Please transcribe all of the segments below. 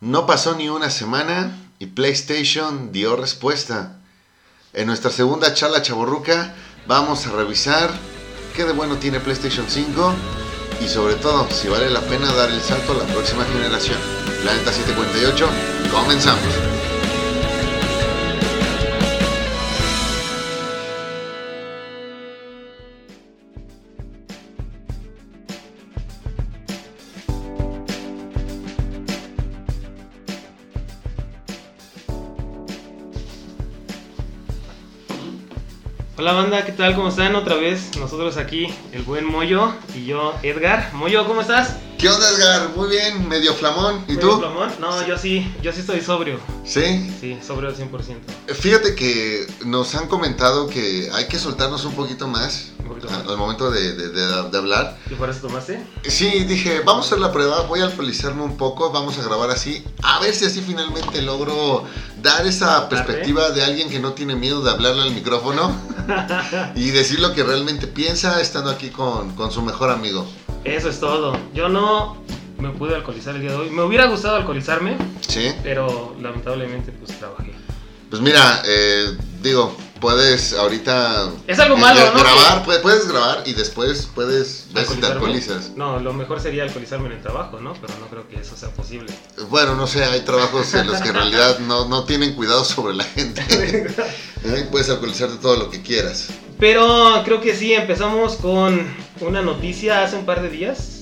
No pasó ni una semana y PlayStation dio respuesta. En nuestra segunda charla chaborruca vamos a revisar qué de bueno tiene PlayStation 5 y sobre todo si vale la pena dar el salto a la próxima generación. Planeta 748, comenzamos. Hola banda, ¿qué tal? ¿Cómo están? Otra vez nosotros aquí, el buen Moyo y yo, Edgar. Moyo, ¿cómo estás? ¿Qué onda Edgar? Muy bien, medio flamón. ¿Y ¿Medio tú? flamón? No, yo sí, yo sí estoy sobrio. Sí. Sí, sobrio al 100%. Fíjate que nos han comentado que hay que soltarnos un poquito más, Un poquito más. al momento de, de- de- de hablar. ¿Y por eso tomaste? Sí, dije, vamos a hacer la prueba, voy a alcoholizarme un poco, vamos a grabar así, a ver si así finalmente logro dar esa perspectiva de alguien que no tiene miedo de hablarle al micrófono y decir lo que realmente piensa estando aquí con, con su mejor amigo. Eso es todo. Yo no me pude alcoholizar el día de hoy. Me hubiera gustado alcoholizarme, Sí, pero lamentablemente pues trabajé. pues mira, eh, digo, puedes ahorita... Es algo eh, malo, ¿no? Grabar, puedes, puedes grabar y después puedes ver si te alcoholizas. No, lo mejor sería alcoholizarme en el trabajo, ¿no? Pero no creo que eso sea posible. Bueno, no sé, hay trabajos en los que en realidad no, no tienen cuidado sobre la gente. Puedes alcoholizarte todo lo que quieras. Pero creo que sí, empezamos con una noticia hace un par de días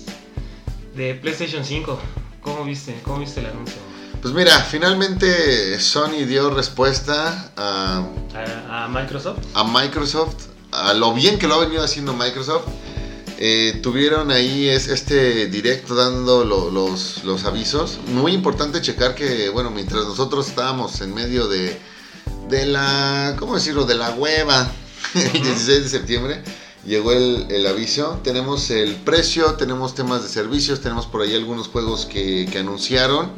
de PlayStation 5. ¿Cómo viste? ¿Cómo viste el anuncio? Pues mira, finalmente Sony dio respuesta a, A, a Microsoft. a Microsoft, a lo bien que lo ha venido haciendo Microsoft. Eh, tuvieron ahí es, este directo dando lo- los, los avisos. Muy importante checar que, bueno, mientras nosotros estábamos en medio de, de la, ¿cómo decirlo? De la hueva, el 16 de septiembre, llegó el, aviso. Tenemos el precio, tenemos temas de servicios, tenemos por ahí algunos juegos que, que anunciaron.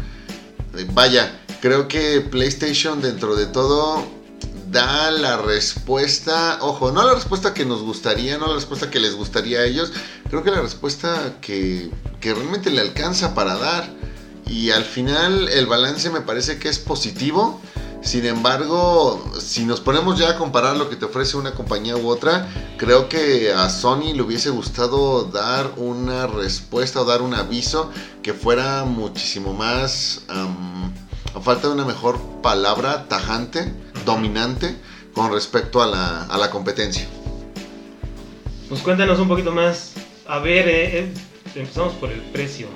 Eh, Vaya, creo que PlayStation dentro de todo da la respuesta, ojo, no la respuesta que nos gustaría, no la respuesta que les gustaría a ellos, creo que la respuesta que, que realmente le alcanza para dar. Y al final el balance me parece que es positivo. Sin embargo, si nos ponemos ya a comparar lo que te ofrece una compañía u otra, creo que a Sony le hubiese gustado dar una respuesta o dar un aviso que fuera muchísimo más, a falta de una mejor palabra, tajante, dominante con respecto a la, a la competencia. Pues cuéntanos un poquito más. A ver, eh, eh, empezamos por el precio.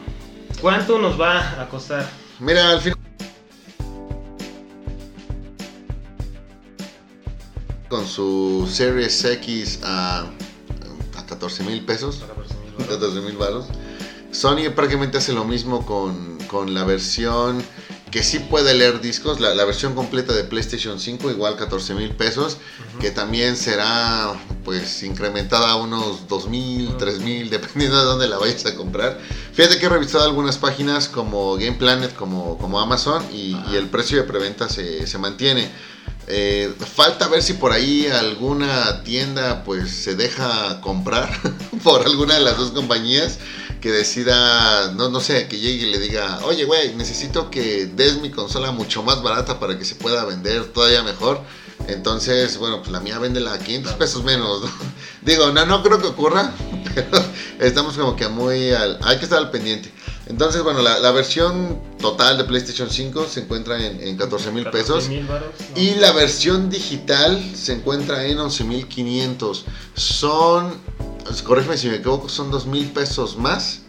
¿Cuánto nos va a costar? Mira, al final... Con su Series X a, a 14 mil pesos. 14 mil baros. Sony prácticamente hace lo mismo con, con la versión que sí puede leer discos, la, la versión completa de PlayStation 5, igual 14 mil pesos, que también será pues incrementada a unos 2 mil, 3 mil, dependiendo de dónde la vayas a comprar. Fíjate que he revisado algunas páginas como Game Planet, como, como Amazon, y, y el precio de preventa se, se mantiene. Eh, falta ver si por ahí alguna tienda pues se deja comprar por alguna de las dos compañías que decida, no, no sé, que llegue y le diga, oye güey, necesito que des mi consola mucho más barata para que se pueda vender todavía mejor. Entonces, bueno, pues la mía vende a 500 pesos menos. ¿no? Digo, no, no creo que ocurra, pero estamos como que muy al, hay que estar al pendiente. Entonces, bueno, la, la versión total de PlayStation 5 se encuentra en, en 14 mil pesos. 14,000 varos, ¿no? Y la versión digital se encuentra en 11.500. Son, corrígeme si me equivoco, son 2.000 pesos más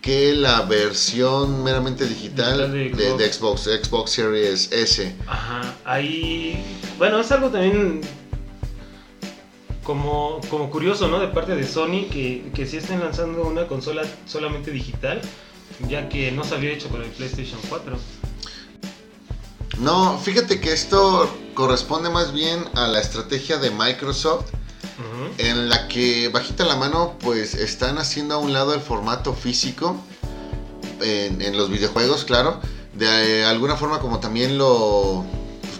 que la versión meramente digital Digital de, de de Xbox, Xbox Series S. Ajá, ahí. Bueno, es algo también. Como, como curioso, ¿no? De parte de Sony que, que sí estén lanzando una consola solamente digital, ya que no se había hecho con el PlayStation 4. No, fíjate que esto corresponde más bien a la estrategia de Microsoft en la que bajita la mano pues están haciendo a un lado el formato físico en, en los videojuegos, claro, de eh, alguna forma como también lo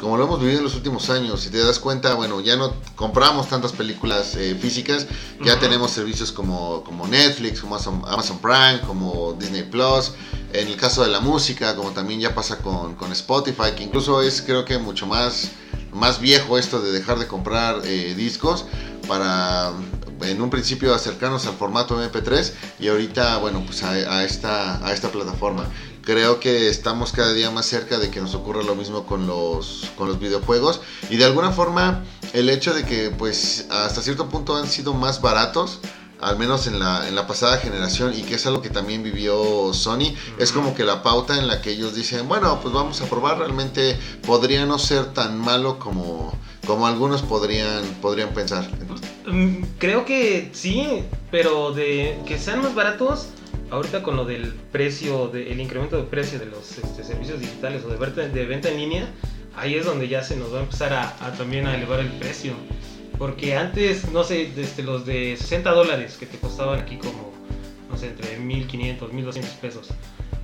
como lo hemos vivido en los últimos años, si te das cuenta, bueno, ya no compramos tantas películas eh, físicas, ya tenemos servicios como, como Netflix, como Amazon, Amazon Prime, como Disney Plus, En el caso de la música, como también ya pasa con, con Spotify, que incluso es creo que mucho más, más viejo esto de dejar de comprar eh, discos para en un principio acercarnos al formato MP3 y ahorita, bueno, pues a, a, esta, a esta plataforma. Creo que estamos cada día más cerca de que nos ocurra lo mismo con los, con los videojuegos y de alguna forma el hecho de que pues hasta cierto punto han sido más baratos al menos en la, en la pasada generación, y que es algo que también vivió Sony, es como que la pauta en la que ellos dicen, bueno, pues vamos a probar, realmente podría no ser tan malo como, como algunos podrían, podrían pensar. Mm, creo que sí, pero de que sean más baratos, ahorita con lo del precio, del incremento de precio de los este, servicios digitales o de venta, de venta en línea, ahí es donde ya se nos va a empezar a, a también a elevar el precio. Porque antes, no sé, desde los de 60 dólares que te costaban aquí como, no sé, entre 1500, 1200 pesos.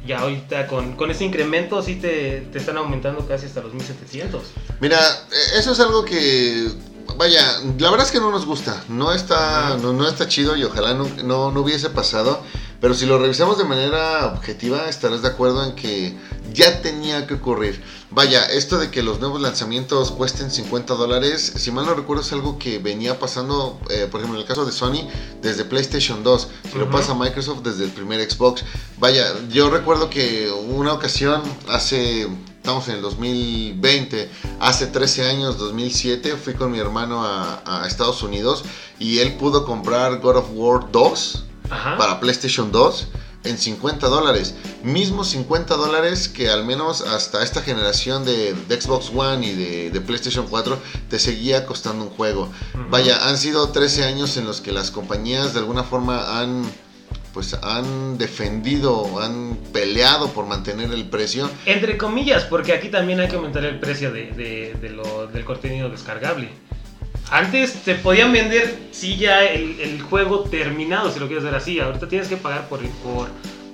Ya ahorita con, con ese incremento sí te, te están aumentando casi hasta los 1700. Mira, e, eso es algo que vaya, la verdad es que no nos gusta. No está, no, no está chido y ojalá no, no, no, hubiese pasado. Pero si lo revisamos de manera objetiva, estarás de acuerdo en que ya tenía que ocurrir. Vaya, esto de que los nuevos lanzamientos cuesten 50 dólares, si mal no recuerdo, es algo que venía pasando, eh, por ejemplo, en el caso de Sony, desde PlayStation 2. Si uh -huh. lo pasa Microsoft desde el primer Xbox. Vaya, yo recuerdo que una ocasión, hace estamos en el 2020, hace 13 años, 2007, fui con mi hermano a, a Estados Unidos y él pudo comprar God of War 2 Ajá. para PlayStation 2 en 50 dólares. Mismos 50 dólares que al menos hasta esta generación de, de Xbox One y de, de, PlayStation 4 te seguía costando un juego. Uh -huh. Vaya, han sido 13 años en los que las compañías de alguna forma han pues han defendido, han peleado por mantener el precio. Entre comillas, porque aquí también hay que aumentar el precio de, de, de lo, del contenido descargable. Antes te podían vender, sí, ya el, el, juego terminado, si lo quieres ver así. Ahorita tienes que pagar por, por,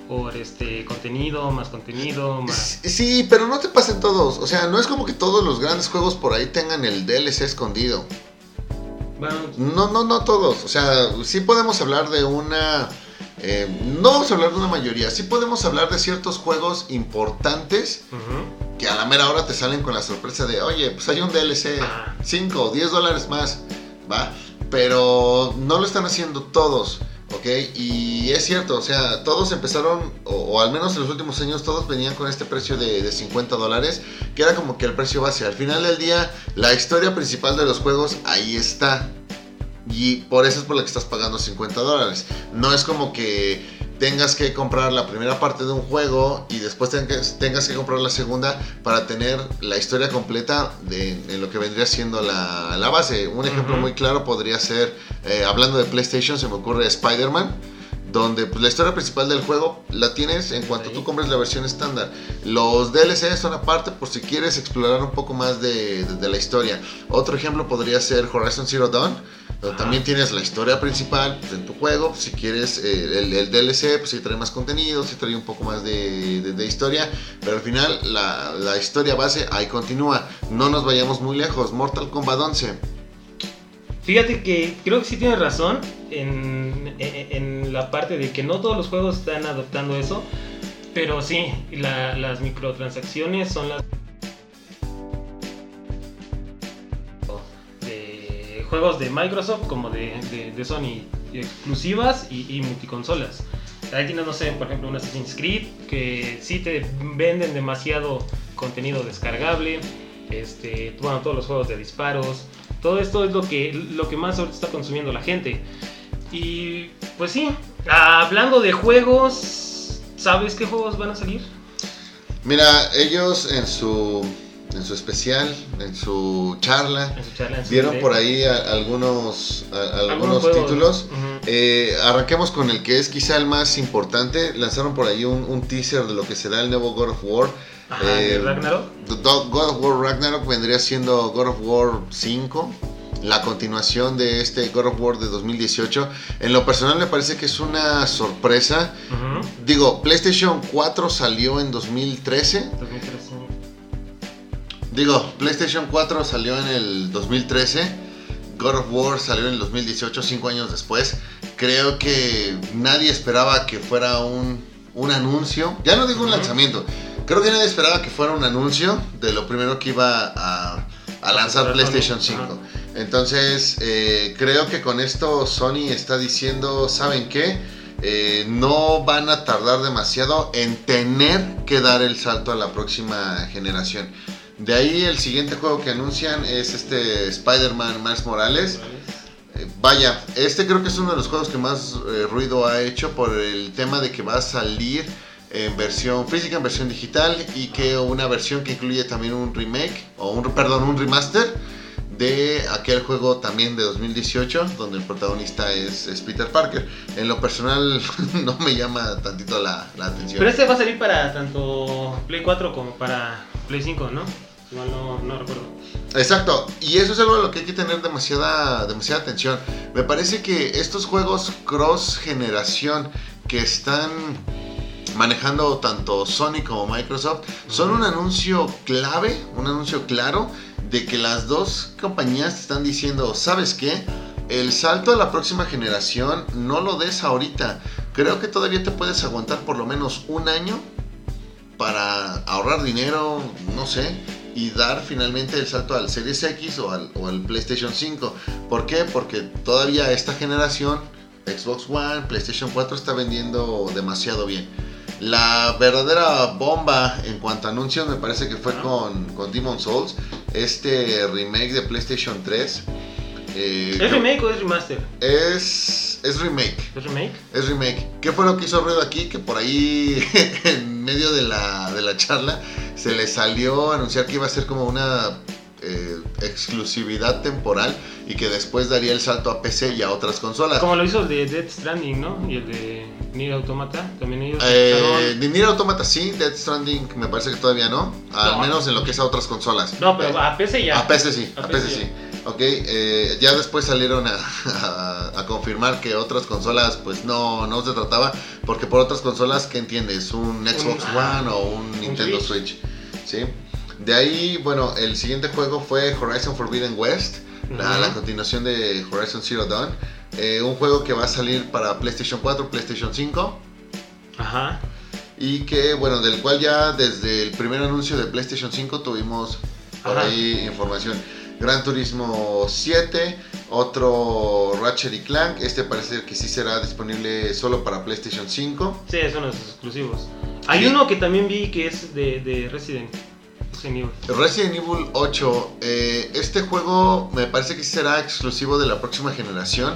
por este contenido, más contenido, más... Sí, pero no te pasen todos. O sea, no es como que todos los grandes juegos por ahí tengan el DLC escondido. Bueno, no, no, no todos. O sea, sí podemos hablar de una eh, no vamos a hablar de una mayoría, sí podemos hablar de ciertos juegos importantes uh -huh. que a la mera hora te salen con la sorpresa de, oye, pues hay un DLC, 5 o 10 dólares más, ¿va? Pero no lo están haciendo todos, ¿ok? Y es cierto, o sea, todos empezaron, o, o al menos en los últimos años, todos venían con este precio de, de 50 dólares, que era como que el precio base. Al final del día, la historia principal de los juegos ahí está. Y por eso es por la que estás pagando 50 dólares. No es como que tengas que comprar la primera parte de un juego y después tengas, tengas que comprar la segunda para tener la historia completa de, lo que vendría siendo la, la base. Un ejemplo uh -huh. muy claro podría ser, eh, hablando de PlayStation, se me ocurre Spider-Man donde pues, la historia principal del juego la tienes en cuanto sí. tú compres la versión estándar. Los DLC son aparte por si quieres explorar un poco más de, de, de la historia. Otro ejemplo podría ser Horizon Zero Dawn pero también tienes la historia principal en tu juego. Si quieres eh, el, DLC, pues si trae más contenido, si trae un poco más de, de, historia. Pero al final, la, la, historia base ahí continúa. No nos vayamos muy lejos. Mortal Kombat 11. Fíjate que creo que sí tienes razón en, en, la parte de que no todos los juegos están adoptando eso. Pero sí, la, las microtransacciones son las juegos de Microsoft como de, de, Sony, exclusivas y, multiconsolas. Ahí tienes, no sé, por ejemplo, un Assassin's Creed que sí te venden demasiado contenido descargable, este, bueno, todos los juegos de disparos, todo esto es lo que, lo que más está consumiendo la gente. Y pues sí, hablando de juegos, ¿sabes qué juegos van a salir? Mira, ellos en su en su especial, en su charla, en su charla en su vieron por ahí a, algunos, a, algunos, títulos. Uh -huh. eh, arranquemos con el que es quizá el más importante. Lanzaron por ahí un, un teaser de lo que será el nuevo God of War. Ajá, eh, Ragnarok. God of War Ragnarok vendría siendo God of War 5 la continuación de este God of War de 2018. En lo personal me parece que es una sorpresa. Uh -huh. Digo, PlayStation 4 salió en 2013. 2013. Digo, PlayStation 4 salió en el 2013. God of War salió en el 2018, cinco años después. Creo que nadie esperaba que fuera un un anuncio. Ya no digo un lanzamiento. Creo que nadie esperaba que fuera un anuncio de lo primero que iba a, a lanzar PlayStation 5. Entonces, eh, creo que con esto Sony está diciendo, ¿saben qué? Eh, no van a tardar demasiado en tener que dar el salto a la próxima generación. De ahí el siguiente juego que anuncian es este Spider-Man Miles Morales. Eh, vaya, este creo que es uno de los juegos que más ruido ha hecho por el tema de que va a salir en versión física, en versión digital y que una versión que incluye también un remake o un perdón, un remaster de aquel juego también de 2018 donde el protagonista es, Peter Parker. En lo personal no me llama tantito la, atención. Pero este va a salir para tanto Play 4 como para Play 5, ¿no? no, no recuerdo. Exacto, y eso es algo a lo que hay que tener demasiada, demasiada atención. Me parece que estos juegos cross generación que están manejando tanto Sony como Microsoft, son un anuncio clave, un anuncio claro de que las dos compañías están diciendo, ¿sabes qué? El salto a la próxima generación no lo des ahorita. Creo que todavía te puedes aguantar por lo menos un año para ahorrar dinero, no sé, y dar finalmente el salto al Series X o al, o al PlayStation 5. ¿Por qué? Porque todavía esta generación, Xbox One, PlayStation 4 está vendiendo demasiado bien. La verdadera bomba en cuanto a anuncios me parece que fue con, con Demon Souls, este remake de PlayStation 3. Eh, ¿Es remake o es remaster? Es, es remake. ¿Es remake? Es remake. ¿Qué fue lo que hizo ruido aquí? Que por ahí, en medio de la, de la charla, se le salió a anunciar que iba a ser como una eh, exclusividad temporal y que después daría el salto a PC y a otras consolas. Como lo hizo el de Dead Stranding, ¿no? Y el de Nier Automata, también ellos. Eh, de Nier Automata sí, Dead Stranding me parece que todavía no, al menos en lo que es a otras consolas. No, pero a PC ya. A PC sí, a, PC, sí. Ok, eh, ya después salieron a, a, confirmar que otras consolas pues no, no se trataba, porque por otras consolas, ¿qué entiendes? ¿Un Xbox One o un Nintendo Switch? ¿Sí? De ahí, bueno, el siguiente juego fue Horizon Forbidden West, la, continuación de Horizon Zero Dawn. Eh, un juego que va a salir para PlayStation 4, PlayStation 5. Ajá. Y que, bueno, del cual ya desde el primer anuncio de PlayStation 5 tuvimos por ahí información. Gran Turismo 7, otro Ratchet y Clank. Este parece que sí será disponible solo para PlayStation 5. Sí, son los exclusivos. Hay uno que también vi que es de, de Resident. Resident Evil 8, eh, este juego me parece que será exclusivo de la próxima generación,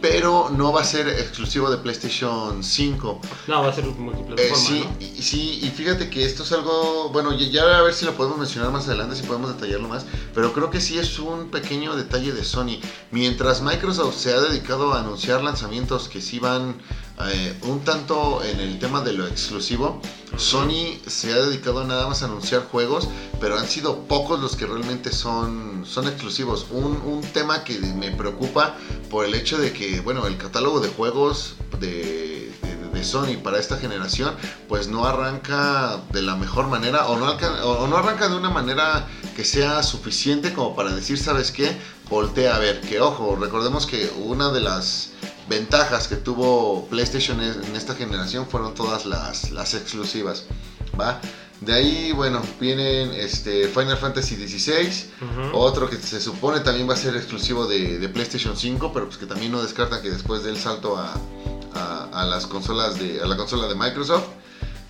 pero no va a ser exclusivo de PlayStation 5. No, va a ser multiplataforma. sí, y, sí, y fíjate que esto es algo, bueno, ya, a ver si lo podemos mencionar más adelante, si podemos detallarlo más, pero creo que sí es un pequeño detalle de Sony. Mientras Microsoft se ha dedicado a anunciar lanzamientos que sí van eh, un tanto en el tema de lo exclusivo, Sony se ha dedicado nada más a anunciar juegos, pero han sido pocos los que realmente son, son exclusivos. Un, un tema que me preocupa por el hecho de que, bueno, el catálogo de juegos de, de, Sony para esta generación, pues no arranca de la mejor manera o no, o no arranca de una manera que sea suficiente como para decir, ¿sabes qué? Voltea a ver, que ojo, recordemos que una de las ventajas que tuvo PlayStation en esta generación fueron todas las, las exclusivas, ¿va? De ahí, bueno, vienen este Final Fantasy XVI, otro que se supone también va a ser exclusivo de, PlayStation 5, pero pues que también no descartan que después del salto a, a, las consolas de, a la consola de Microsoft.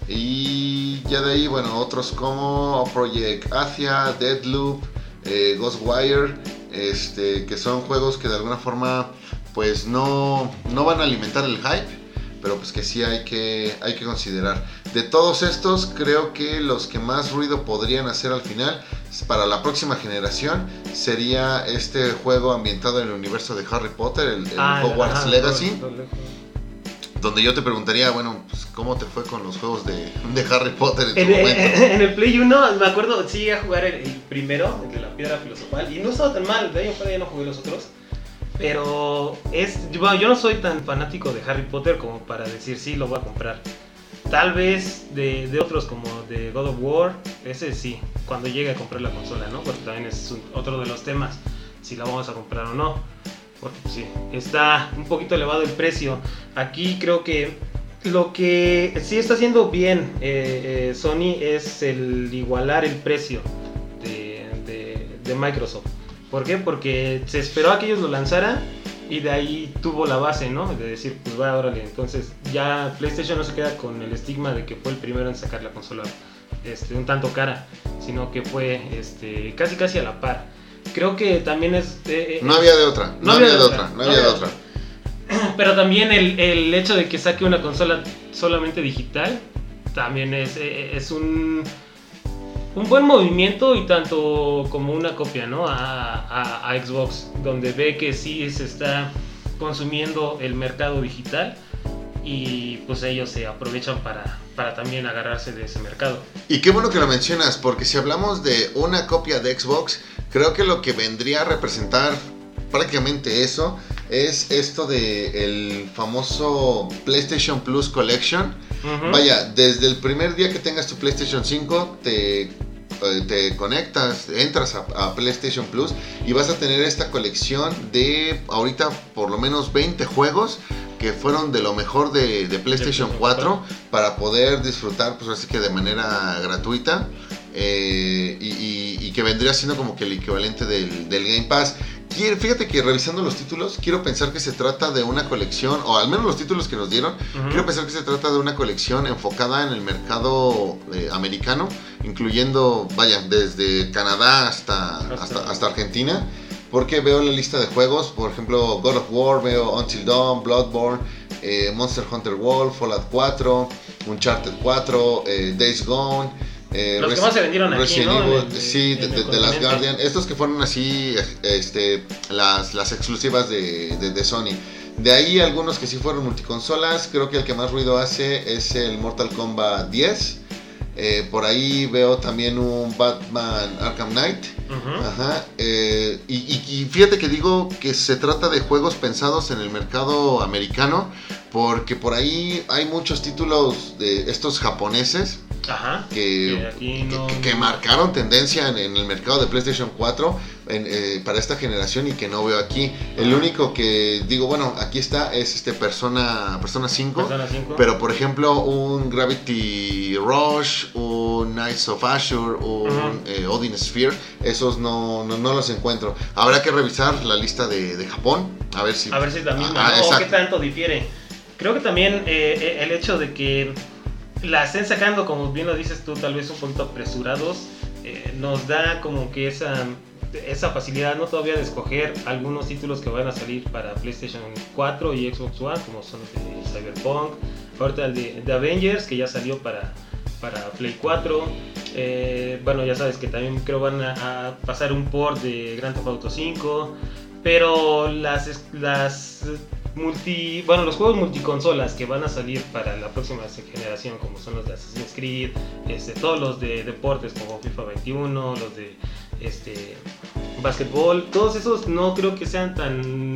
Y ya de ahí, bueno, otros como Project Asia, Deadloop, eh, Ghostwire, este, que son juegos que de alguna forma pues no, no van a alimentar el hype, pero pues que sí hay que, hay que considerar. De todos estos, creo que los que más ruido podrían hacer al final, para la próxima generación, sería este juego ambientado en el universo de Harry Potter, el, ah, Hogwarts Legacy. donde yo te preguntaría, bueno, pues, ¿cómo te fue con los juegos de, Harry Potter en, en, en el Play 1, me acuerdo, sí a jugar el, primero, el de la piedra filosofal, y no estaba tan mal, de ahí en ya no jugué los otros. Pero es. yo no soy tan fanático de Harry Potter como para decir sí, lo voy a comprar. Tal vez de, otros como de God of War, ese sí, cuando llegue a comprar la consola, ¿no? Porque también es otro de los temas, si la vamos a comprar o no. Porque pues, sí, está un poquito elevado el precio. Aquí creo que lo que sí está haciendo bien eh, eh, Sony es el igualar el precio de, Microsoft. ¿Por qué? Porque se esperó a que ellos lo lanzaran y de ahí tuvo la base, ¿no? De decir, pues va, órale. Entonces ya PlayStation no se queda con el estigma de que fue el primero en sacar la consola este, un tanto cara, sino que fue este, casi casi a la par. Creo que también es... eh, eh, No había de otra, no, había, de otra, no había de otra. Pero también el, el hecho de que saque una consola solamente digital también es, eh, es un, un buen movimiento y tanto como una copia ¿no? a, Xbox, donde ve que sí se está consumiendo el mercado digital y pues ellos se aprovechan para, para también agarrarse de ese mercado. Y qué bueno que lo mencionas, porque si hablamos de una copia de Xbox, creo que lo que vendría a representar prácticamente eso es esto de el famoso PlayStation Plus Collection. Vaya, desde el primer día que tengas tu PlayStation 5, te, eh, te conectas, entras a, a PlayStation Plus y vas a tener esta colección de ahorita por lo menos 20 juegos que fueron de lo mejor de, de PlayStation PlayStation 4 para poder disfrutar, pues así que de manera gratuita. eh, y, y- y que vendría siendo como que el equivalente del, del Game Pass. Fíjate que revisando los títulos, quiero pensar que se trata de una colección, o al menos los títulos que nos dieron. Quiero pensar que se trata de una colección enfocada en el mercado eh, americano, incluyendo, vaya, desde Canadá hasta, hasta Argentina, porque veo la lista de juegos, por ejemplo, God of War, veo Until Dawn, Bloodborne, eh, Monster Hunter World, Fallout 4, Uncharted 4, eh, Days Gone. Eh, Los que más se vendieron aquí, Resident ¿no? Evil, En el- sí, de, el de- de las. Guardian, estos que fueron así, este, las, las exclusivas de, de- Sony. De ahí algunos que sí fueron multiconsolas, creo que el que más ruido hace es el Mortal Kombat 10. Eh, por ahí veo también un Batman Arkham Knight. Ujú. Ajá. eh, y, y- y fíjate que digo que se trata de juegos pensados en el mercado americano, porque por ahí hay muchos títulos de estos japoneses Ajá. que, Que aquí no- que- que marcaron tendencia en, en el mercado de PlayStation 4 en, eh, para esta generación y que no veo aquí. El único que digo, bueno, aquí está es este Persona, Persona 5. Persona 5. Pero por ejemplo, un Gravity Rush, un Knights of Azure, un eh, Odin Sphere, esos no, no, no los encuentro. Habrá que revisar la lista de, de Japón, a ver si... A ver si es la misma, Ah, ¿no? o qué tanto difiere. Creo que también eh, eh, el hecho de que la estén sacando, como bien lo dices tú, tal vez un poquito apresurados, eh, nos da como que esa, esa facilidad, ¿no? Todavía de escoger algunos títulos que van a salir para PlayStation 4 y Xbox One, como son de Cyberpunk, ahorita el de, Avengers, que ya salió para, para Play 4. Eh, bueno, ya sabes que también creo van a, pasar un port de Grand Theft Auto 5. Pero las, las multi. Bueno, los juegos multiconsolas que van a salir para la próxima generación, como son los de Assassin's Creed, este, todos los de deportes como FIFA 21, los de este básquetbol, todos esos no creo que sean tan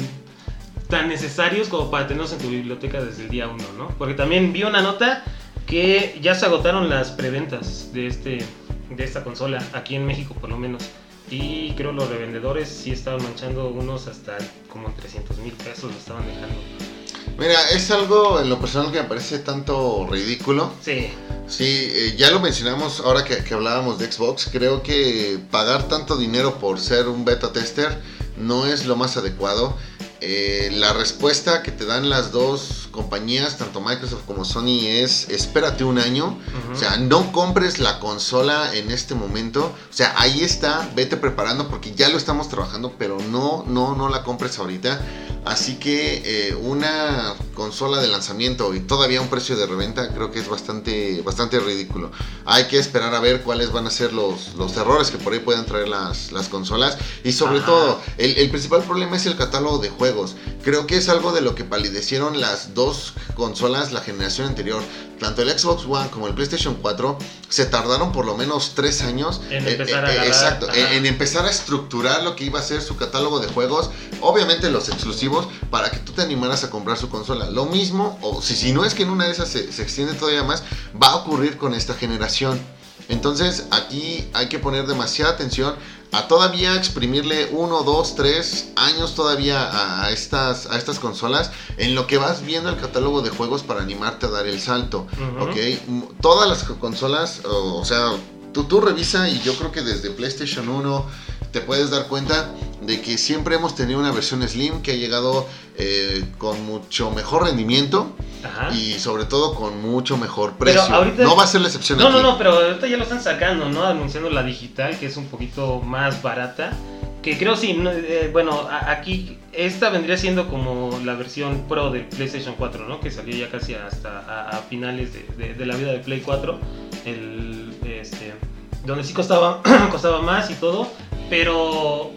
tan necesarios como para tenerlos en tu biblioteca desde el día 1, ¿no? Porque también vi una nota que ya se agotaron las preventas de este de esta consola aquí en México por lo menos y creo los revendedores sí estaban manchando unos hasta como 300 mil pesos lo estaban dejando Mira, es algo en lo personal que me parece tanto ridículo. sí Sí, eh, ya lo mencionamos ahora que, que hablábamos de Xbox. Creo que pagar tanto dinero por ser un beta tester no es lo más adecuado. Eh, la respuesta que te dan las dos compañías, tanto Microsoft como Sony, es espérate un año. O sea, no compres la consola en este momento. O sea, ahí está, vete preparando porque ya lo estamos trabajando, pero no, no, no la compres ahorita. Así que eh, una consola de lanzamiento y todavía un precio de reventa creo que es bastante, bastante ridículo. Hay que esperar a ver cuáles van a ser los, los errores que por ahí puedan traer las, las consolas. Y sobre Ajá. todo, el, el principal problema es el catálogo de juegos. Creo que es algo de lo que palidecieron las dos consolas la generación anterior. Tanto el Xbox One como el PlayStation 4 se tardaron por lo menos tres años En eh, empezar a eh, exacto, en empezar a estructurar lo que iba a ser su catálogo de juegos, obviamente los exclusivos, para que tú te animaras a comprar su consola. Lo mismo, o si, si no es que en una de esas se, se extiende todavía más, va a ocurrir con esta generación. Entonces aquí hay que poner demasiada atención a todavía exprimirle uno, dos, tres años todavía a estas, a estas consolas en lo que vas viendo el catálogo de juegos para animarte a dar el salto. ¿ok? Todas las consolas, o, sea, tú, tú revisa y yo creo que desde PlayStation 1 te puedes dar cuenta de que siempre hemos tenido una versión Slim que ha llegado eh, con mucho mejor rendimiento y sobre todo con mucho mejor precio. no va a ser la excepción. No, no, no, pero ahorita ya lo están sacando, ¿no? Anunciando la digital, que es un poquito más barata. Que creo sí, eh, bueno, aquí esta vendría siendo como la versión Pro de PlayStation 4, ¿no? Que salió ya casi hasta a, finales de, de, la vida de Play 4. El, este, donde sí costaba, costaba más y todo, pero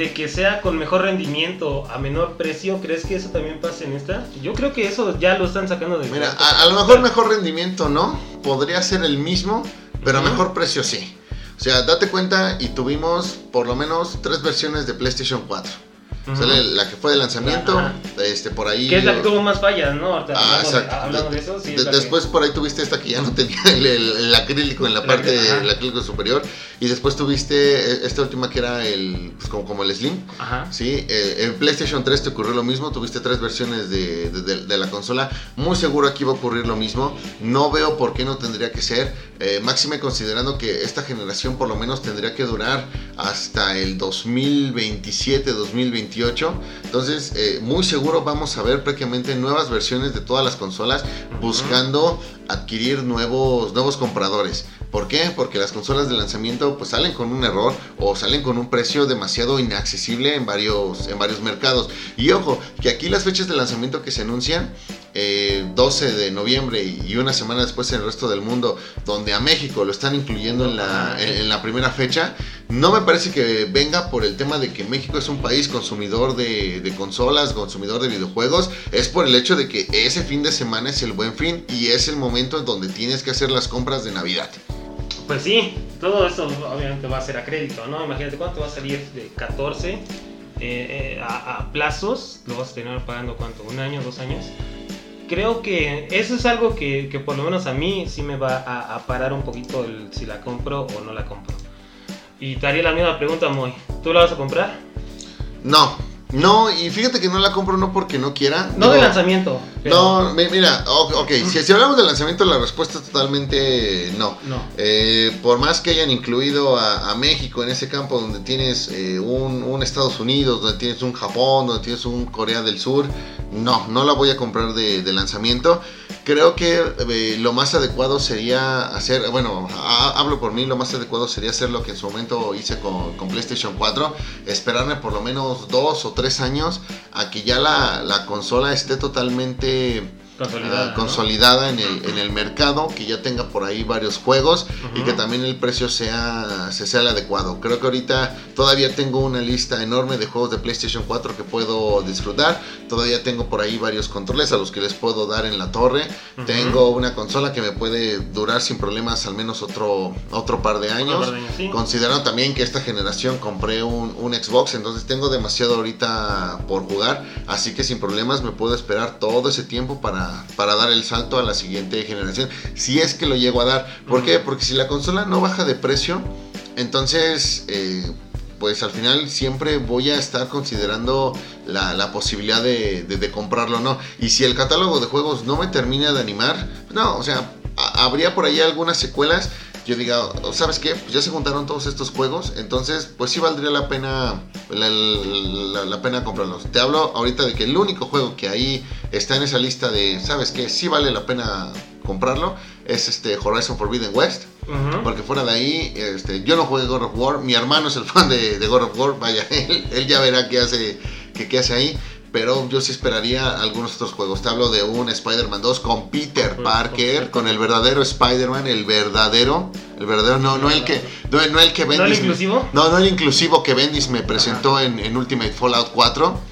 de que sea con mejor rendimiento a menor precio, ¿crees que eso también pasa en esta? Yo creo que eso ya lo están sacando de... Mira, a, lo mejor mejor rendimiento no, podría ser el mismo, pero a mejor precio sí. O sea, date cuenta y tuvimos por lo menos tres versiones de PlayStation 4 Sale la que fue de lanzamiento, este por ahí. Que es la que tuvo más fallas, ¿no? ah, hablando, de, eso, sí, después por ahí tuviste esta que ya no tenía el, acrílico en la, parte del acrílico superior. Y después tuviste eh, esta última que era el pues, como, como el Slim. Ajá. Sí, eh, en PlayStation 3 te ocurrió lo mismo. Tuviste tres versiones de, de, la consola. Muy seguro aquí va a ocurrir lo mismo. No veo por qué no tendría que ser. Eh, máxime considerando que esta generación por lo menos tendría que durar hasta el 2027, 2028 entonces, eh, muy seguro vamos a ver prácticamente nuevas versiones de todas las consolas buscando adquirir nuevos, nuevos compradores. ¿Por qué? Porque las consolas de lanzamiento pues salen con un error o salen con un precio demasiado inaccesible en varios, en varios mercados. Y ojo, que aquí las fechas de lanzamiento que se anuncian, 12 eh, de noviembre y una semana después en el resto del mundo, donde a México lo están incluyendo en la, en, la primera fecha, no me parece que venga por el tema de que México es un país consumidor de, consolas, consumidor de videojuegos, es por el hecho de que ese fin de semana es el buen fin y es el momento en donde tienes que hacer las compras de Navidad. Pues sí, todo eso obviamente va a ser a crédito, ¿no? Imagínate cuánto va a salir de 14 eh, eh, a, plazos, lo vas a tener pagando cuánto, un año, dos años. Creo que eso es algo que, que por lo menos a mí sí me va a, parar un poquito si la compro o no la compro. Y te haría la misma pregunta, Moy. ¿Tú la vas a comprar? No, no, y fíjate que no la compro no porque no quiera. No de lanzamiento. No, mira, ok, si, hablamos de lanzamiento, la respuesta es totalmente no. No. Eh, por más que hayan incluido a, México en ese campo donde tienes eh, un, Estados Unidos, donde tienes un Japón, donde tienes un Corea del Sur, no, no la voy a comprar de, lanzamiento. Creo que eh, lo más adecuado sería hacer, bueno, hablo por mí, lo más adecuado sería hacer lo que en su momento hice con, PlayStation 4, esperarme por lo menos dos o tres años a que ya la, la consola esté totalmente consolidada, en, el, en, el, mercado, que ya tenga por ahí varios juegos y que también el precio sea, se sea el adecuado. Creo que ahorita todavía tengo una lista enorme de juegos de PlayStation 4 que puedo disfrutar. Todavía tengo por ahí varios controles a los que les puedo dar en la torre. Tengo una consola que me puede durar sin problemas al menos otro, otro par de años. Considerando también que esta generación compré un, un Xbox, entonces tengo demasiado ahorita por jugar. Así que sin problemas me puedo esperar todo ese tiempo para para, dar el salto a la siguiente generación. Si es que lo llego a dar. ¿Por qué? Porque si la consola no baja de precio, entonces... Eh, pues al final siempre voy a estar considerando la, posibilidad de, de, comprarlo o no. Y si el catálogo de juegos no me termina de animar, no, o sea, habría por ahí algunas secuelas yo diga, ¿sabes qué? Pues ya se juntaron todos estos juegos, entonces pues sí valdría la pena la, pena comprarlos. Te hablo ahorita de que el único juego que ahí está en esa lista de, ¿sabes qué? Sí vale la pena comprarlo, es este Horizon Forbidden West. Porque fuera de ahí, este, yo no jugué God of War, mi hermano es el fan de, de God of War, vaya, él, él ya verá qué hace, qué, qué hace ahí pero yo sí esperaría algunos otros juegos. Te hablo de un Spider-Man 2 con Peter Parker, con el verdadero Spider-Man, el verdadero, el verdadero, no, no el que, no, el que Bendis, ¿No el inclusivo? No, no el inclusivo que Bendis me presentó en, Ultimate Fallout 4.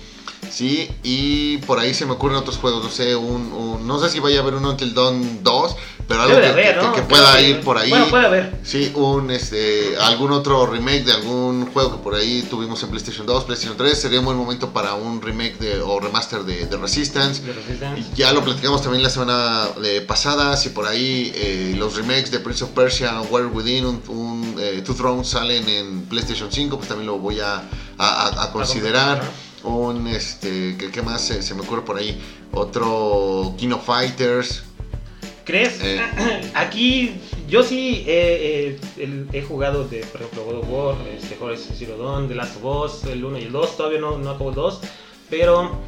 Sí, y por ahí se me ocurren otros juegos, no sé, un, no sé si vaya a haber un Until Dawn 2, pero algo que, de haber, que- ¿no? que Creo pueda que- ir por ahí. Bueno, puede haber. Sí, un este algún otro remake de algún juego que por ahí tuvimos en PlayStation 2, PlayStation 3, sería un buen momento para un remake de, o remaster de, de Resistance. De Resistance. Y Ya lo platicamos también la semana eh, pasada, si por ahí eh, los remakes de Prince of Persia, Warrior Within, un, un, eh, Two Thrones salen en PlayStation 5, pues también lo voy a, a- a- a considerar. Un, este, ¿qué, qué más se, se me ocurre por ahí? Otro King of Fighters. ¿Crees? Eh. Aquí yo sí he, he- el- he jugado de, por ejemplo, God of War, este, Horizon Zero Dawn, The Last of Us, el 1 y el 2, todavía no, no acabo el 2, pero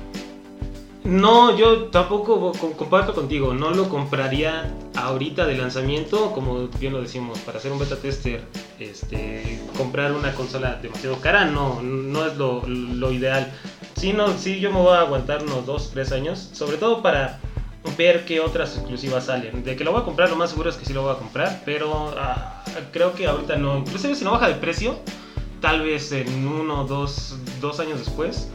no, yo tampoco co- comparto contigo, no lo compraría ahorita de lanzamiento, como bien lo decimos, para hacer un beta tester, este, comprar una consola demasiado cara no, no es lo, ideal. Sí, no, sí, yo me voy a aguantar unos 2, 3 años, sobre todo para ver qué otras exclusivas salen. De que lo voy a comprar, lo más seguro es que sí lo voy a comprar, pero ah, creo que ahorita no. Inclusive si no baja de precio, tal vez en uno dos, dos años después,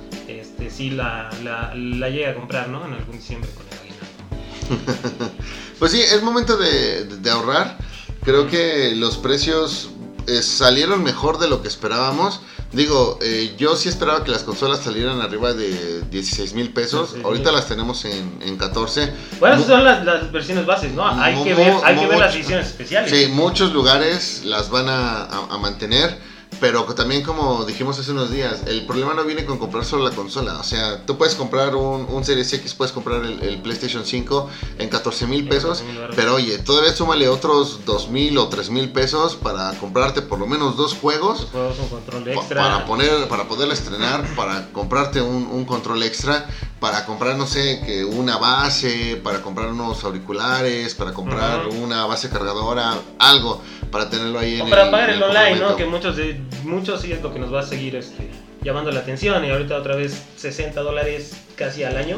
este, sí la, la, la llegue a comprar, ¿no? En algún diciembre con el aguinaldo. Pues sí, es momento de, de- ahorrar. Creo que los precios eh, salieron mejor de lo que esperábamos. Digo, eh, yo sí esperaba que las consolas salieran arriba de 16 mil pesos. 16,000. Ahorita las tenemos en, en 14. Bueno, esas son las, las versiones bases, ¿no? Hay que Mu- ver, hay que ver las ediciones especiales. Sí, muchos lugares las van a, a- a mantener. Pero también como dijimos hace unos días, el problema no viene con comprar solo la consola. O sea, tú puedes comprar un, un Series X, puedes comprar el, el PlayStation 5 en 14 mil pesos. 14,000 baros. Pero oye, todavía súmale otros 2 mil o 3 mil pesos para comprarte por lo menos dos juegos. Los juegos, un control extra. Para, poner, para poderla estrenar, para comprarte un, un control extra, para comprar, no sé, que una base, para comprar unos auriculares, para comprar una base cargadora, algo, para tenerlo ahí en O para el- pagar en el online, ¿no? Que muchos de muchos sí es lo que nos va a seguir este, llamando la atención y ahorita otra vez 60 dólares casi al año,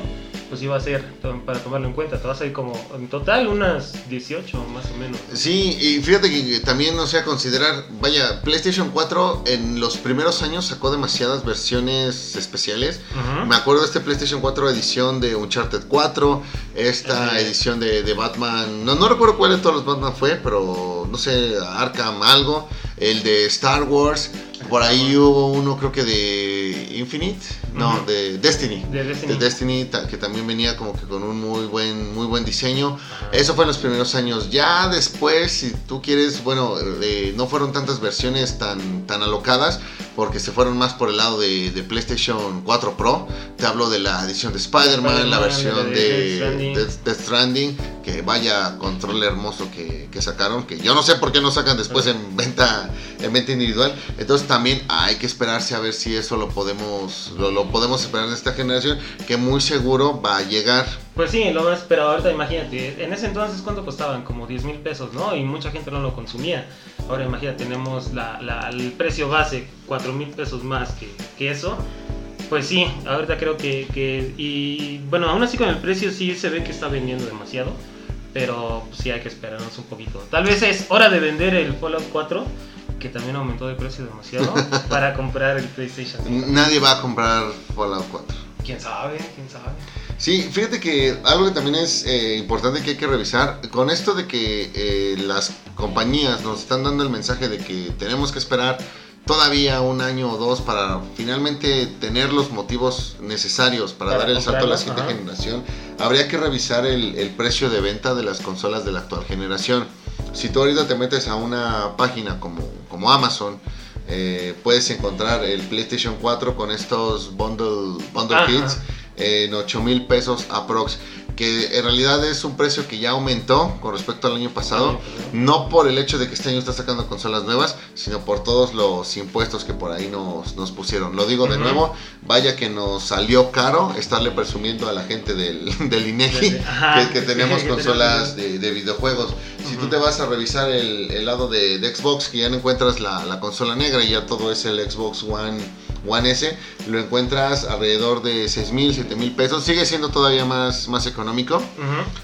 pues iba a ser para tomarlo en cuenta. Te vas a ir como en total unas 18 más o menos. Sí, y fíjate que también, o sea, considerar, vaya, PlayStation 4 en los primeros años sacó demasiadas versiones especiales. Me acuerdo de este PlayStation 4 edición de Uncharted 4, esta edición de, de Batman, no, no recuerdo cuál de todos los Batman fue, pero no sé, Arkham algo, el de Star Wars, por ahí hubo uno creo que de Infinite, no, de Destiny. De Destiny. De Destiny, que también venía como que con un muy buen, muy buen diseño. Eso fue en los primeros años. Ya después, si tú quieres, bueno, eh, no fueron tantas versiones tan, tan alocadas, porque se fueron más por el lado de, de PlayStation 4 Pro. Te hablo de la edición de Spider-Man, la Spider-Man, versión de de Death Stranding. Death- Death Stranding, que vaya control hermoso que, que sacaron, que yo no sé por qué no sacan después en venta, en venta individual. Entonces también hay que esperarse a ver si eso lo podemos, lo, lo podemos esperar en esta generación, que muy seguro va a llegar. Pues sí, lo más, pero ahorita imagínate, en ese entonces cuánto costaban, como 10 mil pesos, ¿no? Y mucha gente no lo consumía. Ahora imagínate, tenemos la, la- el precio base, 4 mil pesos más que, que eso. Pues sí, ahorita creo que, que- Y bueno, aún así con el precio sí se ve que está vendiendo demasiado. Pero sí hay que esperarnos un poquito. Tal vez es hora de vender el Fallout 4, que también aumentó de precio demasiado, para comprar el PlayStation 5. Nadie va a comprar Fallout 4. ¿Quién sabe? ¿Quién sabe? Sí, fíjate que algo que también es eh, importante que hay que revisar, con esto de que eh, las compañías nos están dando el mensaje de que tenemos que esperar todavía un año o dos para finalmente tener los motivos necesarios para, Para dar el salto a la siguiente ajá. generación, habría que revisar el, el precio de venta de las consolas de la actual generación. Si tú ahorita te metes a una página como, como Amazon, eh, puedes encontrar el PlayStation 4 con estos bundle, bundle Ajá. kits en 8 mil pesos aprox. Que en realidad es un precio que ya aumentó con respecto al año pasado. No por el hecho de que este año está sacando consolas nuevas, sino por todos los impuestos que por ahí nos, nos pusieron. Lo digo de nuevo, vaya que nos salió caro estarle presumiendo a la gente del, del INEGI ajá, que, que tenemos que consolas de videojuegos. Si tú te vas a revisar el, el lado de, de Xbox, que ya no encuentras la, la consola negra y ya todo es el Xbox One, One S, lo encuentras alrededor de 6 mil, 7 mil pesos. Sigue siendo todavía más, más económico.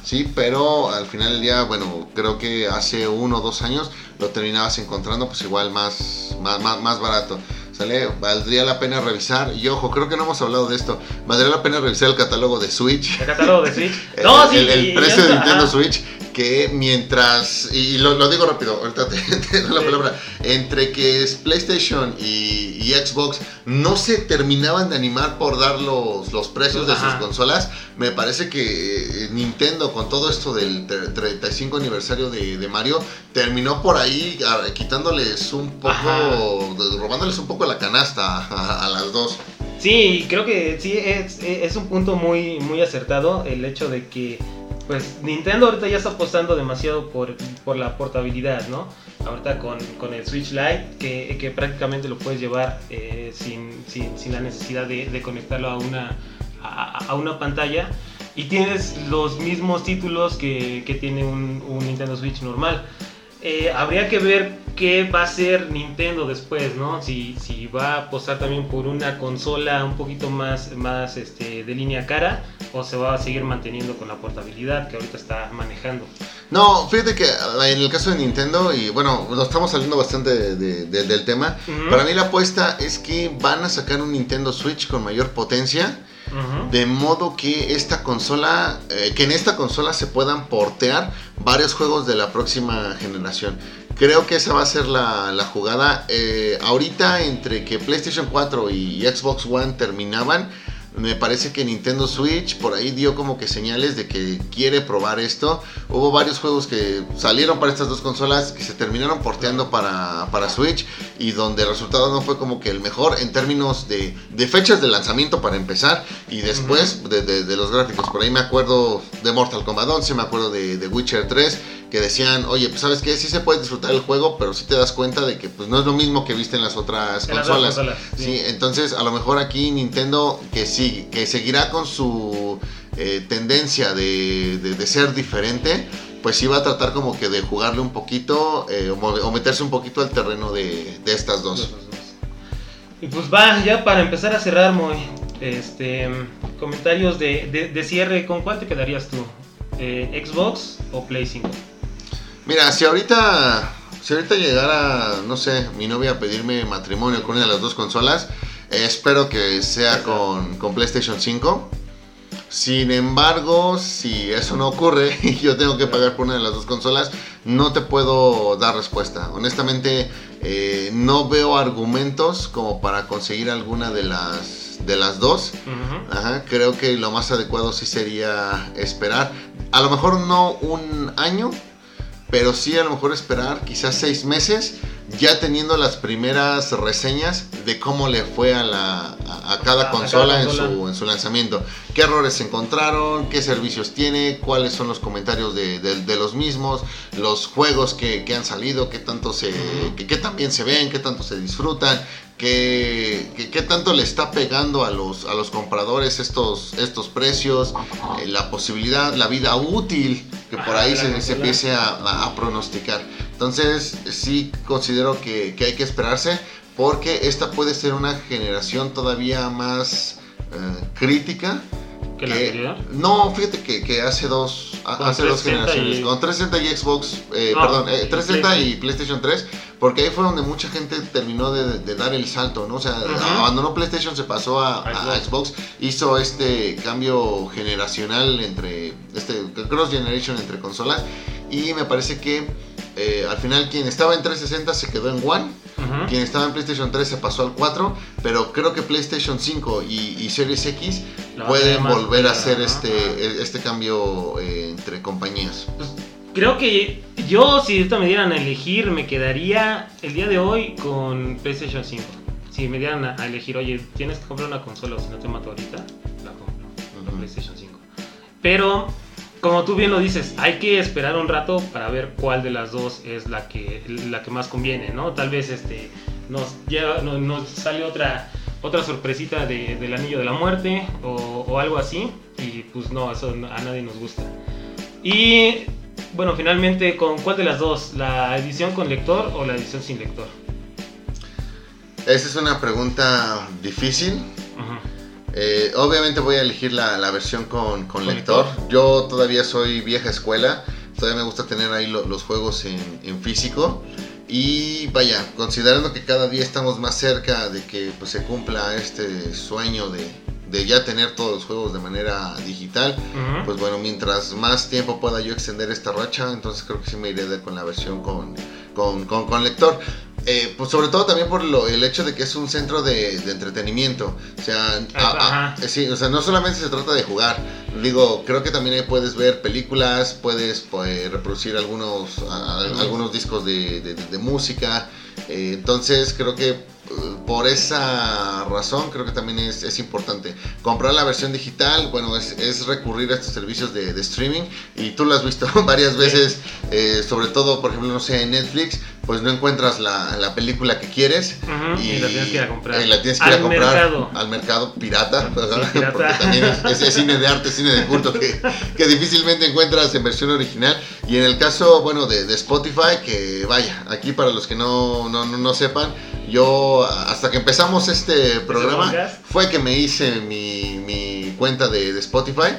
Sí, pero al final del día, bueno, creo que hace uno o dos años lo terminabas encontrando pues igual más, más, más, más barato. ¿Sale? Valdría la pena revisar. Y ojo, creo que no hemos hablado de esto. Valdría la pena revisar el catálogo de Switch. El catálogo de Switch. El- No, sí. el, precio de Nintendo ajá. Switch, que mientras, y lo, lo digo rápido, ahorita te, te doy la palabra, entre que es PlayStation y, y Xbox no se terminaban de animar por dar los, los precios de sus consolas, me parece que eh, Nintendo con todo esto del tre- 35 aniversario de, de Mario terminó por ahí ah, quitándoles un poco, Ajá. robándoles un poco la canasta a, a las dos. Sí, creo que sí, es, es un punto muy, muy acertado el hecho de que pues Nintendo ahorita ya está apostando demasiado por, por la portabilidad, ¿no? Ahorita con, con el Switch Lite, que, que prácticamente lo puedes llevar eh, sin, sin, la necesidad de, de conectarlo a una, a, a una pantalla. Y tienes los mismos títulos que, que tiene un, un Nintendo Switch normal. Eh, habría que ver qué va a hacer Nintendo después, ¿no? Si, si va a apostar también por una consola un poquito más, más este, de línea cara o se va a seguir manteniendo con la portabilidad que ahorita está manejando. No, fíjate que ah, en el caso de Nintendo, y bueno, nos estamos saliendo bastante de- de- de- del tema, para mí la apuesta es que van a sacar un Nintendo Switch con mayor potencia. De modo que esta consola, eh, que en esta consola se puedan portear varios juegos de la próxima generación. Creo que esa va a ser la, la jugada. Eh, ahorita entre que PlayStation 4 y Xbox One terminaban, me parece que Nintendo Switch por ahí dio como que señales de que quiere probar esto. Hubo varios juegos que salieron para estas dos consolas que se terminaron porteando para, para Switch y donde el resultado no fue como que el mejor en términos de, de fechas de lanzamiento para empezar y después de, de- de los gráficos. Por ahí me acuerdo de Mortal Kombat 11, me acuerdo de, de Witcher 3 que decían, oye, pues sabes qué, sí se puede disfrutar el juego, pero sí te das cuenta de que pues no es lo mismo que viste en las otras En las dos consolas. Sí, sí. entonces a lo mejor aquí Nintendo que sí, que seguirá con su eh, tendencia de, de- de ser diferente, pues sí va a tratar como que de jugarle un poquito eh, o, meterse un poquito al terreno de, de estas dos. Y pues va, ya para empezar a cerrar, Moy, este, comentarios de, de- de cierre, ¿con cuál te quedarías tú? Eh, ¿Xbox o Play 5? Mira, si ahorita, si ahorita llegara, no sé, mi novia a pedirme matrimonio con una de las dos consolas, eh, espero que sea con, con PlayStation 5. Sin embargo, si eso no ocurre y yo tengo que pagar por una de las dos consolas, no te puedo dar respuesta. Honestamente, eh, no veo argumentos como para conseguir alguna de las, de las dos. Ujú. Ajá, creo que lo más adecuado sí sería esperar. A lo mejor no un año, pero sí a lo mejor esperar quizás seis meses, ya teniendo las primeras reseñas de cómo le fue a, la, a, a cada A- consola, cada en, consola. su, en su lanzamiento. ¿Qué errores se encontraron? ¿Qué servicios tiene? ¿Cuáles son los comentarios de, de- de los mismos? ¿Los juegos que, que han salido? ¿Qué tanto se, que, qué tan bien se ven? ¿Qué tanto se disfrutan? ¿Qué, qué, qué tanto le está pegando a los, a los compradores estos, estos precios? Eh, la posibilidad, la vida útil que por ahí se, se empiece a- a pronosticar. Entonces, sí considero que, que hay que esperarse porque esta puede ser una generación todavía más eh, crítica. ¿Que la anterior? no, fíjate que, que hace dos, a- hace dos 360 generaciones, y- con 360 y Xbox, eh, Ah, perdón, eh, y 360 y Play- PlayStation 3, porque ahí fue donde mucha gente terminó de, de dar el salto, ¿no? O sea, abandonó PlayStation, se pasó a, A a Xbox, hizo este cambio generacional entre, este cross generation entre consolas, y me parece que eh, al final quien estaba en 360 se quedó en One, quien estaba en PlayStation 3 se pasó al 4, pero creo que PlayStation 5 y, y Series X pueden volver a hacer ¿no? este, este cambio eh, entre compañías. Pues, creo que yo, si ahorita me dieran a elegir, me quedaría el día de hoy con PlayStation 5. Si me dieran a, elegir, oye, tienes que comprar una consola o si no te mato ahorita, la compro, la Ujú. PlayStation 5. Pero, como tú bien lo dices, hay que esperar un rato para ver cuál de las dos es la que, la que más conviene, ¿no? Tal vez este, nos, lleva, no- nos sale otra, otra sorpresita de- del anillo de la muerte o, o algo así. Y pues no, eso a nadie nos gusta. Y bueno, finalmente, ¿con cuál de las dos? ¿La edición con lector o la edición sin lector? Esa es una pregunta difícil. Ujú. Eh, obviamente voy a elegir la, la versión con, con lector. Yo todavía soy vieja escuela. Todavía me gusta tener ahí lo- los juegos en, en físico. Y vaya, considerando que cada día estamos más cerca de que pues, se cumpla este sueño de, de ya tener todos los juegos de manera digital, pues bueno, mientras más tiempo pueda yo extender esta racha, entonces creo que sí me iré de- con la versión con, con, con- con lector. Eh, pues sobre todo también por lo, el hecho de que es un centro de, de entretenimiento. O sea, a- a- Ajá. sí, o sea, no solamente se trata de jugar. Digo, creo que también ahí puedes ver películas, puedes pues, reproducir algunos, a- algunos discos de, de- de- de música. Eh, entonces creo que eh, por esa razón creo que también es, es importante. Comprar la versión digital, bueno, es, es recurrir a estos servicios de, de streaming y tú lo has visto varias veces, eh, sobre todo, por ejemplo, no sé, en Netflix, pues no encuentras la, la película que quieres Ujú, y la tienes que ir a comprar. y la tienes que ir Al a comprar mercado. al mercado pirata, ¿verdad? pirata. porque también es, es- es cine de arte, cine de culto que, que difícilmente encuentras en versión original. Y en el caso, bueno, de, de Spotify, que vaya, aquí para los que no, no, no, no sepan, yo hasta que empezamos este programa fue que me hice mi, mi cuenta de, de Spotify.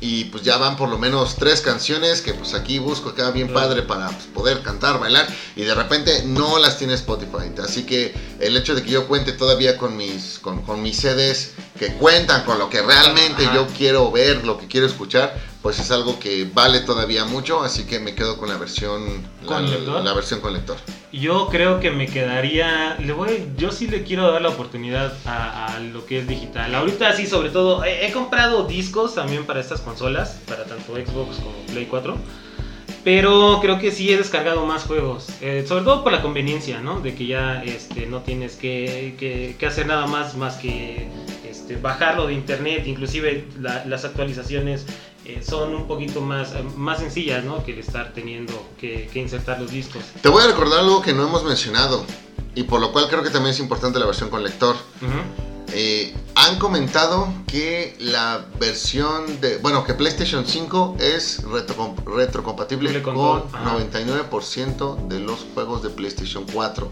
Y pues ya van por lo menos tres canciones que pues aquí busco acá bien padre para pues, poder cantar, bailar y de repente no las tiene Spotify. Así que el hecho de que yo cuente todavía con mis, con, con mis CDs que cuentan con lo que realmente Ajá. yo quiero ver, lo que quiero escuchar, pues es algo que vale todavía mucho, así que me quedo con la versión ¿Con la, lector? la versión con lector. Yo creo que me quedaría. Le voy, yo sí le quiero dar la oportunidad a, a lo que es digital. Ahorita sí, sobre todo, he, he comprado discos también para estas consolas, para tanto Xbox como Play 4. Pero creo que sí he descargado más juegos. eh, sobre todo por la conveniencia, ¿no? De que ya este, no tienes que, que- que hacer nada más más que este, bajarlo de internet. Inclusive la- las actualizaciones eh, son un poquito más, eh, más sencillas, ¿no? Que el estar teniendo que, que insertar los discos. Te voy a recordar algo que no hemos mencionado y por lo cual creo que también es importante la versión con lector. Ujú. Eh, han comentado que la versión de. Bueno, que PlayStation 5 es retro- retrocompatible Con con todo, ajá. 99% de los juegos de PlayStation 4.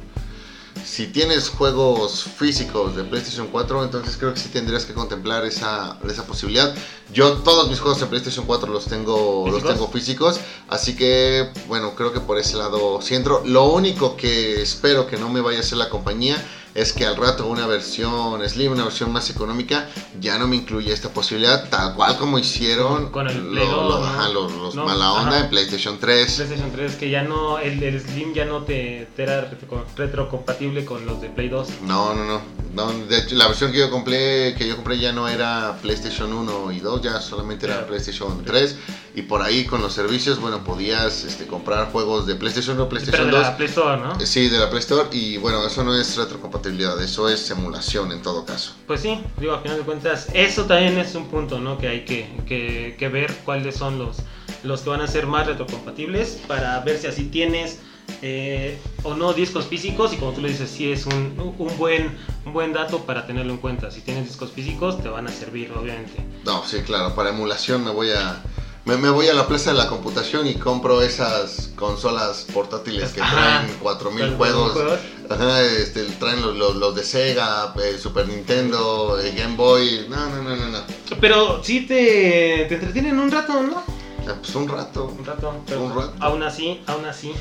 Si tienes juegos físicos de PlayStation 4, entonces creo que sí tendrías que contemplar esa, esa posibilidad. Yo todos mis juegos de PlayStation 4 los tengo, los ¿Físicos? tengo físicos, así que bueno, creo que por ese lado sí entro. Lo único que espero que no me vaya a hacer la compañía es que al rato una versión Slim, una versión más económica, ya no me incluye esta posibilidad, tal cual como hicieron Con el Play lo- 2, ¿no? ajá, los, los No, mala onda ajá. en PlayStation 3. PlayStation 3 que ya no, el, el Slim ya no te, te era retro- retrocompatible con los de Play 2. No, no, no, no. De hecho, la versión que yo compré, que yo compré ya no era PlayStation 1 y 2, ya solamente era. PlayStation 3. Y por ahí con los servicios, bueno, podías este, comprar juegos de PlayStation 1, Pero PlayStation de 2. la Play Store, ¿no? Sí, de la Play Store. Y bueno, eso no es retrocompatibilidad, eso es emulación en todo caso. Pues sí, digo, a final de cuentas, eso también es un punto, ¿no? Que hay que, que- que ver cuáles son los, los que van a ser más retrocompatibles para ver si así tienes eh, o no discos físicos y como tú le dices, sí es un, un, buen, un buen dato para tenerlo en cuenta. Si tienes discos físicos te van a servir, obviamente. No, sí, claro, para emulación me voy a... Me, me voy a la plaza de la computación y compro esas consolas portátiles que traen 4000 Los juegos. Ajá, este, traen los, los- los de Sega, eh, Super Nintendo, eh, Game Boy. No, no, no, no, no. Pero sí te, te entretienen un rato, ¿no? Ah, pues un rato. Un rato, pero Un rato. aún así, aún así.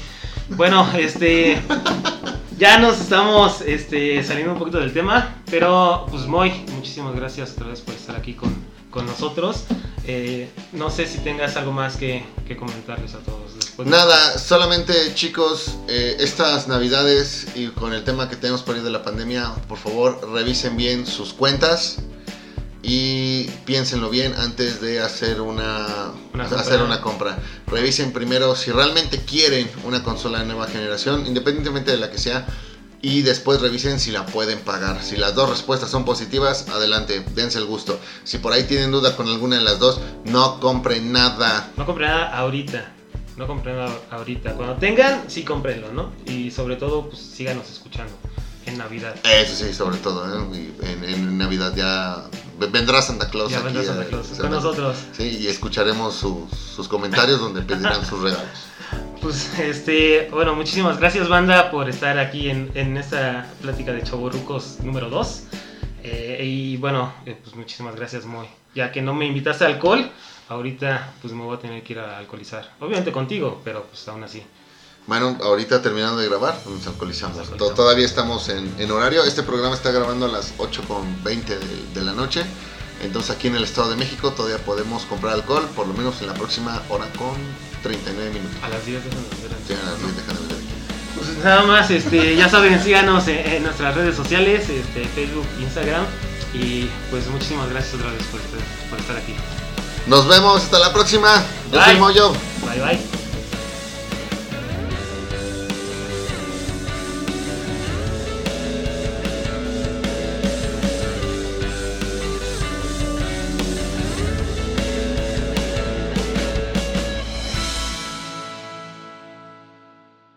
Bueno, este ya nos estamos este, saliendo un poquito del tema, pero pues Moy, muchísimas gracias otra vez por estar aquí con, con nosotros. Eh, no sé si tengas algo más que, que comentarles a todos después. de- Nada, solamente chicos, eh, estas navidades y con el tema que tenemos por ahí de la pandemia, por favor revisen bien sus cuentas y piénsenlo bien antes de hacer una, Una hacer una compra. Revisen primero si realmente quieren una consola de nueva generación, independientemente de la que sea, y después revisen si la pueden pagar. Si las dos respuestas son positivas, adelante, dense el gusto. Si por ahí tienen duda con alguna de las dos, no compren nada. No compré nada ahorita. No compré nada ahorita. Cuando tengan, sí cómprenlo, ¿no? Y sobre todo, pues síganos escuchando en Navidad. Eso sí, sobre todo, ¿eh? En, en Navidad ya vendrá Santa Claus. Ya aquí, vendrá Santa eh, Claus Santa- con nosotros. Sí, y escucharemos sus comentarios donde pedirán sus regalos. Pues este, bueno, muchísimas gracias banda por estar aquí en, en esta plática de Choborrucos número 2. y bueno, eh, pues muchísimas gracias Moy. Ya que no me invitaste a alcohol, ahorita pues me voy a tener que ir a alcoholizar. Obviamente contigo, pero pues aún así. Bueno, ahorita terminando de grabar, nos alcoholizamos. Nos alcoholizamos. Todavía estamos en, en horario. Este programa está grabando a las 8.20 de, de la noche. Entonces aquí en el Estado de México todavía podemos comprar alcohol, por lo menos en la próxima hora con 39 minutos. A las 10 dejan de vender. Sí, a las 10 dejan de vender. Pues nada más, este, ya saben, síganos en, en nuestras redes sociales, este, Facebook, Instagram. Y pues muchísimas gracias otra vez por estar, por estar aquí. Nos vemos hasta la próxima. Yo Bye. soy Moyo. Bye bye.